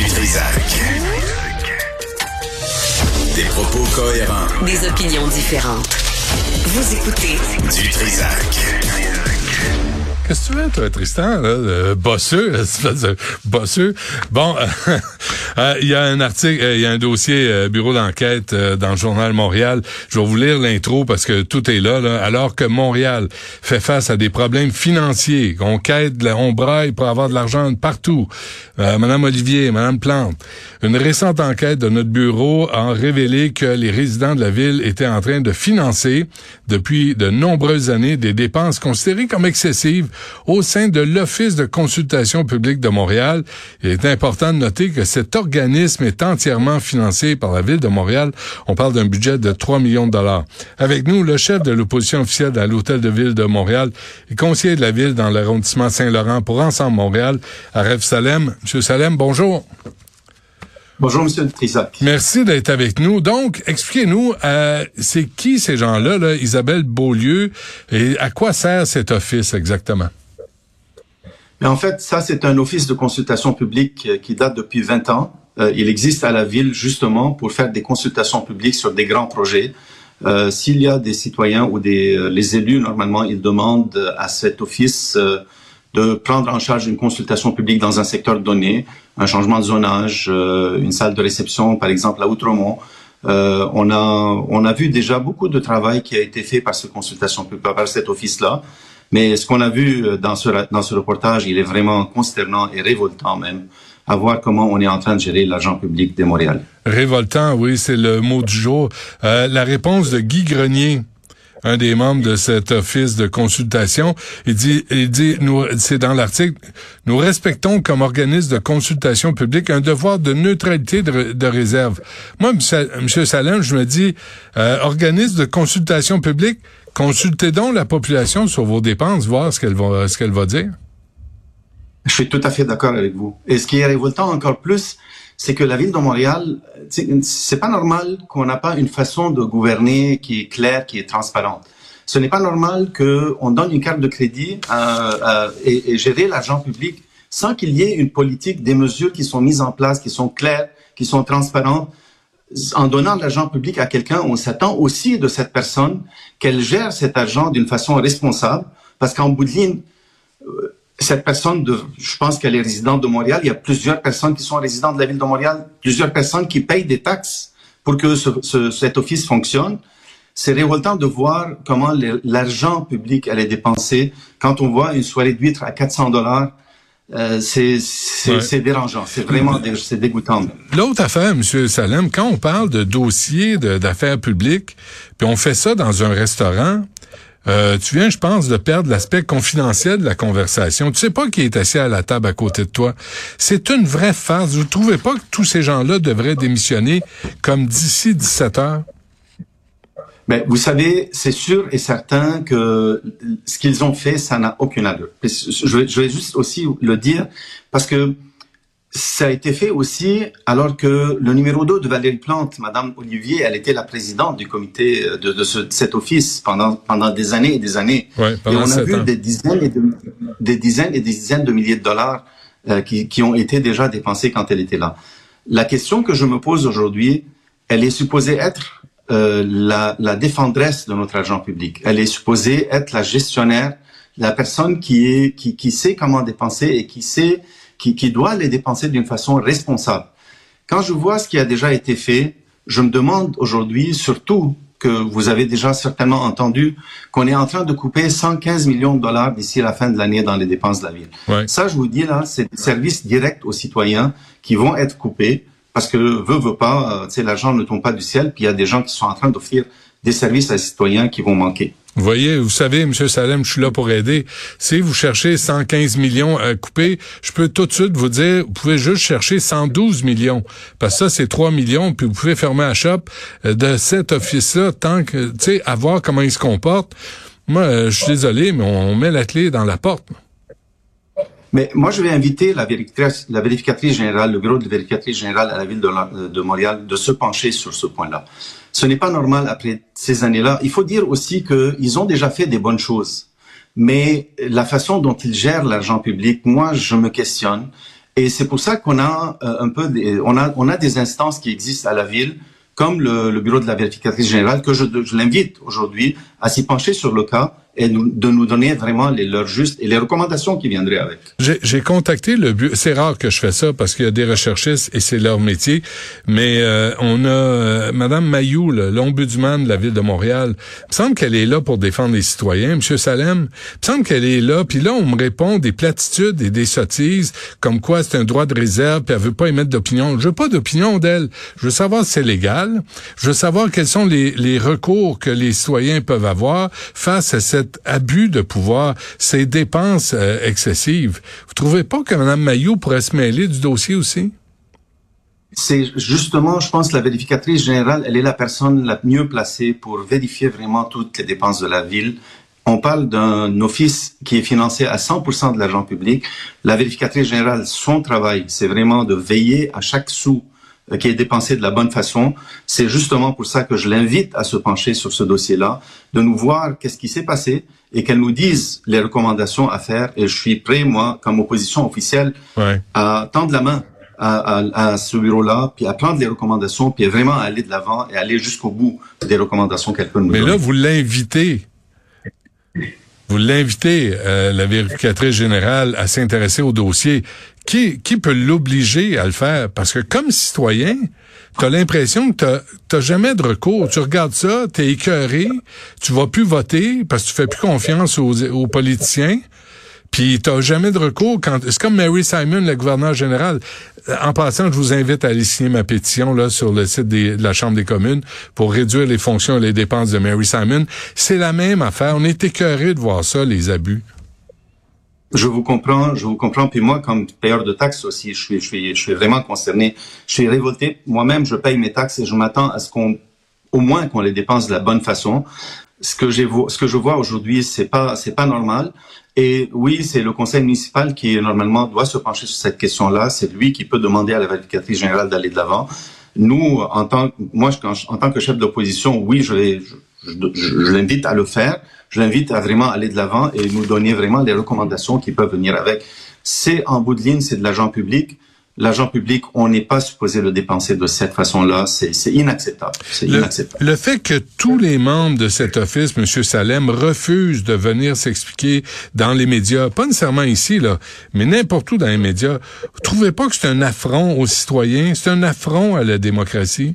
Du Trisac. Des propos cohérents. Des opinions différentes. Vous écoutez Du Trisac. Qu'est-ce que tu veux, toi, Tristan? Là, le bosseux, bosseux. Bon, euh, il y a un article, euh, il y a un dossier euh, bureau d'enquête dans le journal Montréal. Je vais vous lire l'intro parce que tout est là, là. Alors que Montréal fait face à des problèmes financiers, qu'on quête, on braille pour avoir de l'argent partout. Madame Olivier, Madame Plante, une récente enquête de notre bureau a révélé que les résidents de la ville étaient en train de financer depuis de nombreuses années des dépenses considérées comme excessives au sein de l'Office de consultation publique de Montréal. Il est important de noter que cet organisme est entièrement financé par la Ville de Montréal. On parle d'un budget de 3 millions de dollars. Avec nous, le chef de l'opposition officielle à l'Hôtel de Ville de Montréal et conseiller de la Ville dans l'arrondissement Saint-Laurent pour Ensemble Montréal, Aref Salem. Monsieur Salem, bonjour. Bonjour, Monsieur Trisac. Merci d'être avec nous. Donc, expliquez-nous, euh, c'est qui ces gens-là, là, Isabelle Beaulieu, et à quoi sert cet office exactement? Mais en fait, ça, c'est un office de consultation publique euh, qui date depuis 20 ans. Euh, il existe à la ville justement pour faire des consultations publiques sur des grands projets. Euh, S'il y a des citoyens ou des euh, les élus, normalement, ils demandent à cet office de prendre en charge une consultation publique dans un secteur donné, un changement de zonage, euh, une salle de réception, par exemple à Outremont. Euh, on a on a vu déjà beaucoup de travail qui a été fait par cette consultation publique, par cet office-là. Mais ce qu'on a vu euh, dans ce dans ce reportage, il est vraiment consternant et révoltant même à voir comment on est en train de gérer l'argent public de Montréal. Révoltant, oui, c'est le mot du jour. Euh, la réponse de Guy Grenier, un des membres de cet office de consultation. Il dit, il dit, nous, c'est dans l'article, nous respectons comme organisme de consultation publique un devoir de neutralité de, réserve. Moi, M. Salem, je me dis, euh, organisme de consultation publique, consultez donc la population sur vos dépenses, voir ce qu'elle va, ce qu'elle va dire. Je suis tout à fait d'accord avec vous. Et ce qui est révoltant encore plus, c'est que la ville de Montréal, c'est pas normal qu'on n'a pas une façon de gouverner qui est claire, qui est transparente. Ce n'est pas normal qu'on donne une carte de crédit et, et, gérer l'argent public sans qu'il y ait une politique, des mesures qui sont mises en place, qui sont claires, qui sont transparentes. En donnant de l'argent public à quelqu'un, on s'attend aussi de cette personne qu'elle gère cet argent d'une façon responsable, parce qu'en bout de ligne, cette personne, de, je pense qu'elle est résidente de Montréal. Il y a plusieurs personnes qui sont résidentes de la ville de Montréal, plusieurs personnes qui payent des taxes pour que ce, ce, cet office fonctionne. C'est révoltant de voir comment l'argent public elle est dépensé. Quand on voit une soirée d'huîtres à 400 dollars, euh, c'est dérangeant, c'est vraiment c'est dégoûtant. L'autre affaire, Monsieur Salem, quand on parle de dossiers d'affaires publiques, puis on fait ça dans un restaurant, euh, tu viens, je pense, de perdre l'aspect confidentiel de la conversation. Tu sais pas qui est assis à la table à côté de toi. C'est une vraie farce. Vous trouvez pas que tous ces gens-là devraient démissionner comme d'ici 17 heures? Mais vous savez, c'est sûr et certain que ce qu'ils ont fait, ça n'a aucune allure. Je vais juste aussi le dire parce que ça a été fait aussi alors que le numéro 2 de Valérie Plante, Madame Olivier, elle était la présidente du comité de, de, ce, cet office pendant pendant des années et des années. Ouais, et on a vu des dizaines et de, des dizaines et des dizaines de milliers de dollars euh, qui, qui ont été déjà dépensés quand elle était là. La question que je me pose aujourd'hui, elle est supposée être euh, la, la défendresse de notre argent public. Elle est supposée être la gestionnaire, la personne qui est qui, qui sait comment dépenser et qui sait qui, qui doit les dépenser d'une façon responsable. Quand je vois ce qui a déjà été fait, je me demande aujourd'hui, surtout que vous avez déjà certainement entendu, qu'on est en train de couper 115 millions de dollars d'ici la fin de l'année dans les dépenses de la ville. Ouais. Ça, je vous dis là, c'est des services directs aux citoyens qui vont être coupés parce que veut, veut pas, euh, l'argent ne tombe pas du ciel, puis il y a des gens qui sont en train d'offrir des services à citoyens qui vont manquer. Vous voyez, vous savez, M. Salem, je suis là pour aider. Si vous cherchez 115 millions à couper, je peux tout de suite vous dire, vous pouvez juste chercher 112 millions. Parce que ça, c'est 3 millions, puis vous pouvez fermer la shop euh, de cet office-là tant que, tu sais, à voir comment il se comporte. Moi, euh, je suis désolé, mais on met la clé dans la porte. Mais moi, je vais inviter la vérificatrice, la vérificatrice générale, le bureau de vérificatrice générale à la ville de, de Montréal de se pencher sur ce point-là. Ce n'est pas normal après ces années-là. Il faut dire aussi qu'ils ont déjà fait des bonnes choses. Mais la façon dont ils gèrent l'argent public, moi, je me questionne. Et c'est pour ça qu'on a euh, un peu, des, on a, on a des instances qui existent à la ville, comme le, le bureau de la vérificatrice générale, que je, je l'invite aujourd'hui à s'y pencher sur le cas et de nous donner vraiment les leurs justes et les recommandations qui viendraient avec. J'ai contacté le bureau. C'est rare que je fais ça parce qu'il y a des recherchistes et c'est leur métier. Mais euh, on a euh, Madame Mayou, l'ombudsman de la ville de Montréal. Il me semble qu'elle est là pour défendre les citoyens. Monsieur Salem, il me semble qu'elle est là. Puis là, on me répond des platitudes et des sottises comme quoi c'est un droit de réserve. Puis elle veut pas émettre d'opinion. Je veux pas d'opinion d'elle. Je veux savoir si c'est légal. Je veux savoir quels sont les, les recours que les citoyens peuvent avoir face à cette abus de pouvoir, ces dépenses euh, excessives. Vous trouvez pas que Mme Maillot pourrait se mêler du dossier aussi? C'est justement, je pense, la vérificatrice générale, elle est la personne la mieux placée pour vérifier vraiment toutes les dépenses de la ville. On parle d'un office qui est financé à 100% de l'argent public. La vérificatrice générale, son travail, c'est vraiment de veiller à chaque sou qui est dépensé de la bonne façon. C'est justement pour ça que je l'invite à se pencher sur ce dossier-là, de nous voir qu'est-ce qui s'est passé et qu'elle nous dise les recommandations à faire. Et je suis prêt, moi, comme opposition officielle, à tendre la main à, à, à ce bureau-là, puis à prendre les recommandations, puis vraiment aller de l'avant et aller jusqu'au bout des recommandations qu'elle peut nous Mais donner. là, vous l'invitez. Vous l'invitez, euh, la vérificatrice générale, à s'intéresser au dossier. Qui, qui peut l'obliger à le faire? Parce que comme citoyen, tu as l'impression que tu jamais de recours. Tu regardes ça, tu es écœuré, tu vas plus voter parce que tu fais plus confiance aux, aux politiciens. Puis t'as jamais de recours quand c'est comme Mary Simon, le gouverneur général. En passant, je vous invite à aller signer ma pétition là sur le site des- de la Chambre des communes pour réduire les fonctions et les dépenses de Mary Simon. C'est la même affaire. On est écœuré de voir ça, les abus. Je vous comprends, je vous comprends. Puis moi, comme payeur de taxes aussi, je suis, je suis, je suis vraiment concerné. Je suis révolté. Moi-même, je paye mes taxes et je m'attends à ce qu'on, au moins qu'on les dépense de la bonne façon. Ce que j'ai, ce que je vois aujourd'hui, c'est pas, c'est pas normal. Et oui, c'est le conseil municipal qui normalement doit se pencher sur cette question-là. C'est lui qui peut demander à la vérificatrice générale d'aller de l'avant. Nous, en tant, moi, quand je- en tant que chef d'opposition, oui, je, l'ai- je, je- je- je l'invite à le faire. Je l'invite à vraiment aller de l'avant et nous donner vraiment les recommandations qui peuvent venir avec. C'est en bout de ligne, c'est de l'argent public. L'argent public, on n'est pas supposé le dépenser de cette façon-là. C'est c'est inacceptable. C'est Le, inacceptable. le fait que tous les membres de cet office, M. Salem, refusent de venir s'expliquer dans les médias, pas nécessairement ici, là, mais n'importe où dans les médias, vous trouvez pas que c'est un affront aux citoyens? C'est un affront à la démocratie?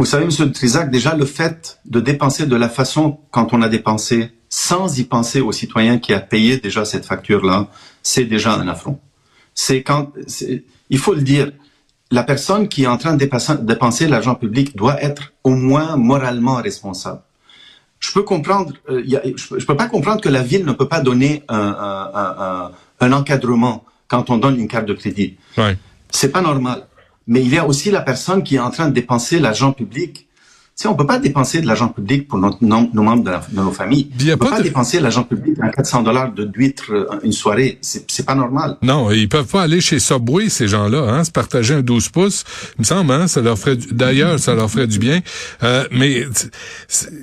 Vous savez, Monsieur Trizac, déjà le fait de dépenser de la façon quand on a dépensé, sans y penser au citoyen qui a payé déjà cette facture-là, c'est déjà un affront. C'est quand, il faut le dire, la personne qui est en train de dépasser- dépenser l'argent public doit être au moins moralement responsable. Je peux comprendre, euh, il y a- je, peux- je peux pas comprendre que la ville ne peut pas donner un, un- un- un- un encadrement quand on donne une carte de crédit. Ouais. C'est pas normal. Mais il y a aussi la personne qui est en train de dépenser l'argent public. Sais, on peut pas dépenser de l'argent public pour notre, nos membres de, la- de nos familles. Il on peut pas de- dépenser l'argent public à 400 dollars de d'huîtres euh, une soirée. C'est pas normal. Non, ils peuvent pas aller chez Subway, ces gens-là, hein, se partager un 12 pouces. Il me semble, hein, ça leur ferait du- d'ailleurs, ça leur ferait du bien. Euh, mais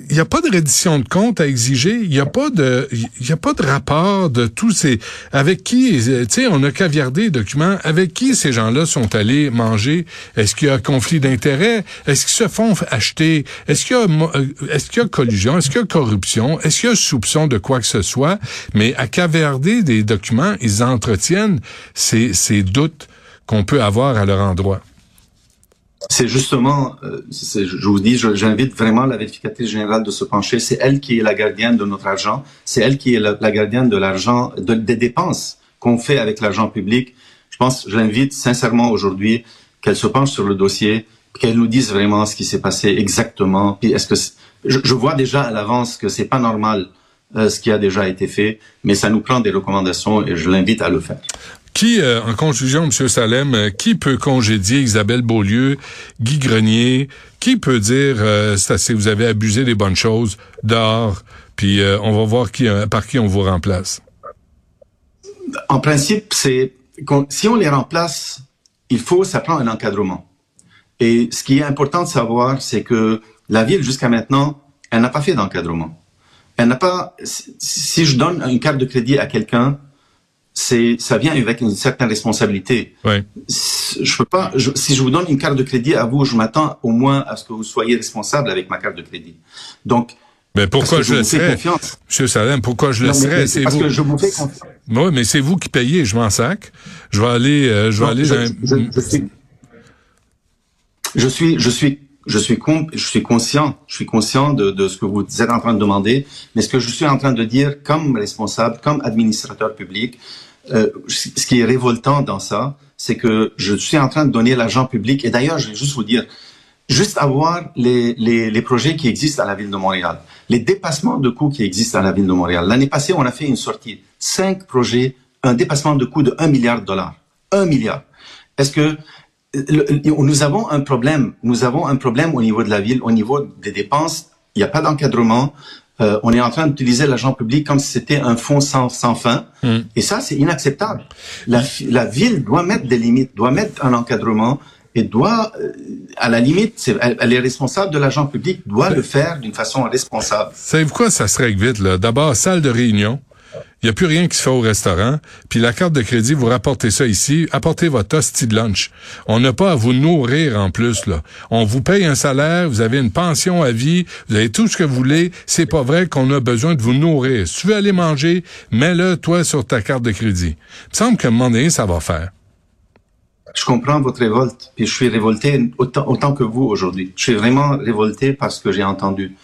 il n'y a pas de reddition de compte à exiger. Il n'y a pas de, il y a pas de rapport de tous ces, avec qui, euh, tu sais, on a caviardé les documents. Avec qui ces gens-là sont allés manger? Est-ce qu'il y a conflit d'intérêts? Est-ce qu'ils se font acheter? Est-ce qu'il y a, euh, est-ce qu'il y a collusion? Est-ce qu'il y a corruption? Est-ce qu'il y a soupçon de quoi que ce soit? Mais à caviarder des documents, ils entretiennent ces, ces doutes qu'on peut avoir à leur endroit. C'est justement, euh, je vous dis, j'invite vraiment la vérificatrice générale de se pencher. C'est elle qui est la gardienne de notre argent. C'est elle qui est la, gardienne de l'argent, de- des dépenses qu'on fait avec l'argent public. Je pense, je l'invite sincèrement aujourd'hui qu'elle se penche sur le dossier, qu'elle nous dise vraiment ce qui s'est passé exactement. Puis est-ce que c'est- je, je vois déjà à l'avance que c'est pas normal euh, ce qui a déjà été fait, mais ça nous prend des recommandations et je l'invite à le faire. Qui, euh, en conclusion, M. Salem, euh, qui peut congédier Isabelle Beaulieu, Guy Grenier? Qui peut dire, euh, c'est assez, vous avez abusé des bonnes choses, dehors, puis euh, on va voir qui, euh, par qui on vous remplace? En principe, c'est si on les remplace, il faut, ça prend un encadrement. Et ce qui est important de savoir, c'est que la ville, jusqu'à maintenant, elle n'a pas fait d'encadrement. Elle n'a pas, si- je donne une carte de crédit à quelqu'un, c'est ça vient avec une certaine responsabilité. Oui. Je peux pas. Je, si je vous donne une carte de crédit à vous, je m'attends au moins à ce que vous soyez responsable avec ma carte de crédit. Donc. Mais pourquoi je, je le serais, Monsieur Salem Pourquoi je le serais? C'est parce vous. que je vous fais confiance. Oui, mais c'est vous qui payez. Je m'en sac. Je vais aller. Euh, je vais Non, aller. je, dans... je- je suis, je suis, je suis, je suis, je suis conscient, je suis conscient de, de ce que vous êtes en train de demander, mais ce que je suis en train de dire comme responsable, comme administrateur public, euh, ce qui est révoltant dans ça, c'est que je suis en train de donner l'argent public. Et d'ailleurs, je vais juste vous dire, juste avoir les, les, les projets qui existent à la ville de Montréal, les dépassements de coûts qui existent à la ville de Montréal. L'année passée, on a fait une sortie, cinq projets, un dépassement de coûts de 1 milliard de dollars. 1 milliard. Est-ce que nous avons un problème, nous avons un problème au niveau de la ville, au niveau des dépenses. Il n'y a pas d'encadrement. Euh, on est en train d'utiliser l'argent public comme si c'était un fonds sans, sans fin. Mm. Et ça, c'est inacceptable. La, la ville doit mettre des limites, doit mettre un encadrement et doit, euh, à la limite, elle est responsable de l'argent public, doit le faire d'une façon responsable. Savez-vous quoi, ça se règle vite, là? D'abord, salle de réunion. Il n'y a plus rien qui se fait au restaurant. Puis la carte de crédit, vous rapportez ça ici. Apportez votre hostie de lunch. On n'a pas à vous nourrir en plus, là. On vous paye un salaire, vous avez une pension à vie, vous avez tout ce que vous voulez. C'est pas vrai qu'on a besoin de vous nourrir. Si tu veux aller manger, mets-le, toi, sur ta carte de crédit. Il me semble qu'à un moment donné, ça va faire. Je comprends votre révolte, puis je suis révolté autant, autant que vous aujourd'hui. Je suis vraiment révolté parce que j'ai entendu.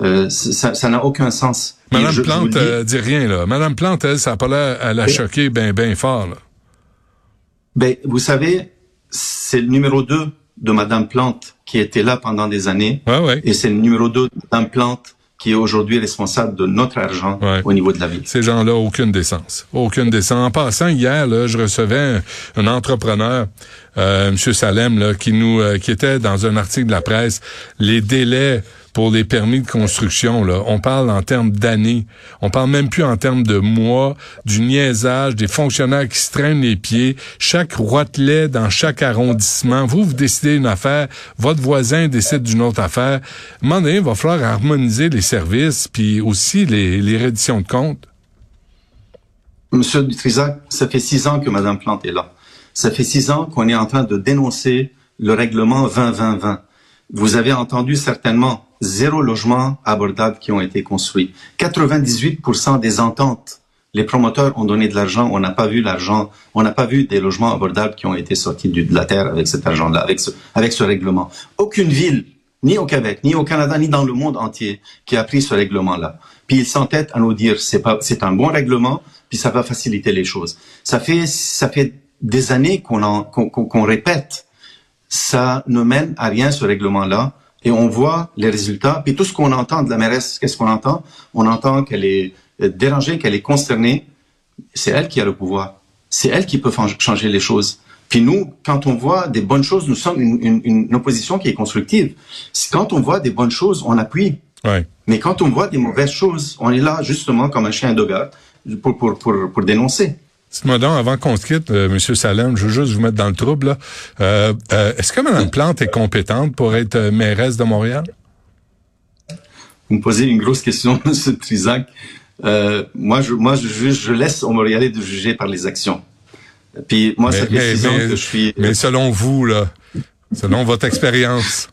Euh, ça n'a aucun sens. Madame je- Plante euh, dit rien, là. Madame Plante, elle, ça a pas l'air à la Oui. choquer ben, ben fort, là. Ben, vous savez, c'est le numéro 2 de Madame Plante qui était là pendant des années, Ouais, ouais. et c'est le numéro 2 de Madame Plante qui est aujourd'hui responsable de notre argent Ouais. au niveau de la ville. Ces gens-là, aucune décence. Aucune décence. En passant, hier, là, je recevais un, un entrepreneur, euh, M. Salem, là, qui nous euh, qui était dans un article de la presse, les délais pour les permis de construction, là, on parle en termes d'années. On parle même plus en termes de mois, du niaisage, des fonctionnaires qui se traînent les pieds, chaque roitelet dans chaque arrondissement. Vous, vous décidez une affaire, votre voisin décide d'une autre affaire. À un moment donné, il va falloir harmoniser les services, puis aussi les, les redditions de comptes. Monsieur Dutrisac, ça fait six ans que Madame Plante est là. Ça fait six ans qu'on est en train de dénoncer le règlement 20-20-20. Vous avez entendu certainement zéro logement abordable qui ont été construits. 98% des ententes. Les promoteurs ont donné de l'argent, on n'a pas vu l'argent, on n'a pas vu des logements abordables qui ont été sortis de la terre avec cet argent-là, avec ce, avec ce règlement. Aucune ville, ni au Québec, ni au Canada, ni dans le monde entier, qui a pris ce règlement-là. Puis ils s'entêtent à nous dire c'est pas, c'est un bon règlement, puis ça va faciliter les choses. Ça fait, ça fait des années qu'on qu'on, qu'on répète ça ne mène à rien ce règlement-là. Et on voit les résultats. Puis tout ce qu'on entend de la mairesse, qu'est-ce qu'on entend? On entend qu'elle est euh, dérangée, qu'elle est concernée. C'est elle qui a le pouvoir. C'est elle qui peut changer les choses. Puis nous, quand on voit des bonnes choses, nous sommes une, une- une opposition qui est constructive. Quand on voit des bonnes choses, on appuie. Ouais. Mais quand on voit des mauvaises choses, on est là justement comme un chien de garde pour, pour, pour, pour dénoncer. Dites-moi donc, avant qu'on se quitte, euh, Monsieur Salem, je veux juste vous mettre dans le trouble. Euh, euh, Est-ce que Mme Plante est compétente pour être euh, mairesse de Montréal? Vous me posez une grosse question, Monsieur Trisac. Euh, moi, je, moi, je, je laisse aux Montréalais de juger par les actions. Puis moi, ça fait six ans que je suis. mais selon vous, là, selon votre expérience,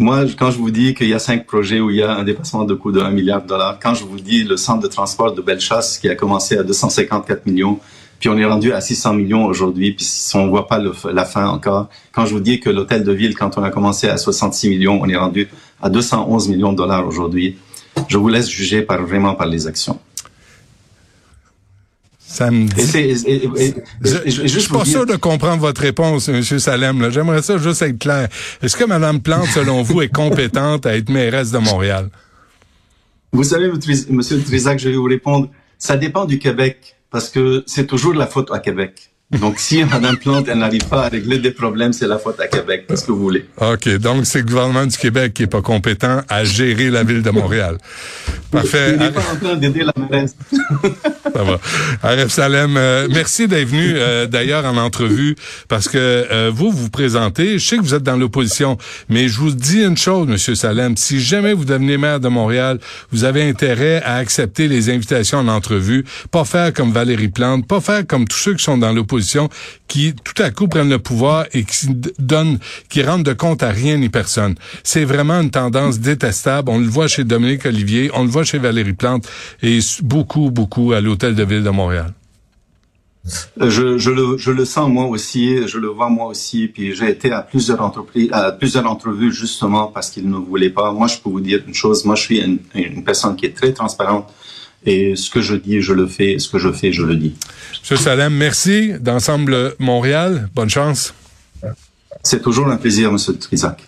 Moi, quand je vous dis qu'il y a cinq projets où il y a un dépassement de coût de 1 milliard de dollars, quand je vous dis le centre de transport de Bellechasse qui a commencé à 254 millions, puis on est rendu à 600 millions aujourd'hui, puis si on voit pas la fin encore. Quand je vous dis que l'hôtel de ville, quand on a commencé à 66 millions, on est rendu à 211 millions de dollars aujourd'hui. Je vous laisse juger par vraiment par les actions. Ça me Et dit... c'est, et- et- et- Je, juste suis pas sûr de comprendre votre réponse, M. Salem. J'aimerais ça juste être clair. Est-ce que Mme Plante, selon vous, est compétente à être mairesse de Montréal? Vous savez, Monsieur Trisac, je vais vous répondre. Ça dépend du Québec, parce que c'est toujours la faute à Québec. Donc, si Mme Plante, elle n'arrive pas à régler des problèmes, c'est la faute à Québec. Qu'est-ce que vous voulez? OK. Donc, c'est le gouvernement du Québec qui est pas compétent à gérer la ville de Montréal. Parfait. Il n'est pas en train d'aider la mairesse. Ça va. Aref Salem, euh, merci d'être venu euh, d'ailleurs en entrevue parce que euh, vous vous présentez. Je sais que vous êtes dans l'opposition, mais je vous dis une chose, Monsieur Salem. Si jamais vous devenez maire de Montréal, vous avez intérêt à accepter les invitations en entrevue, pas faire comme Valérie Plante, pas faire comme tous ceux qui sont dans l'opposition qui tout à coup prennent le pouvoir et qui donnent, qui rendent de compte à rien ni personne. C'est vraiment une tendance détestable. On le voit chez Dominique Olivier, on le voit chez Valérie Plante et beaucoup, beaucoup à l'Hôtel de Ville de Montréal. Je, le, je le sens moi aussi, je le vois moi aussi, puis j'ai été à plusieurs entreprises, à plusieurs entrevues justement parce qu'ils ne voulaient pas. Moi, je peux vous dire une chose, moi je suis une personne qui est très transparente. Et ce que je dis, je le fais. Ce que je fais, je le dis. Monsieur Salem, merci. D'Ensemble Montréal, bonne chance. C'est toujours un plaisir, Monsieur Trisac.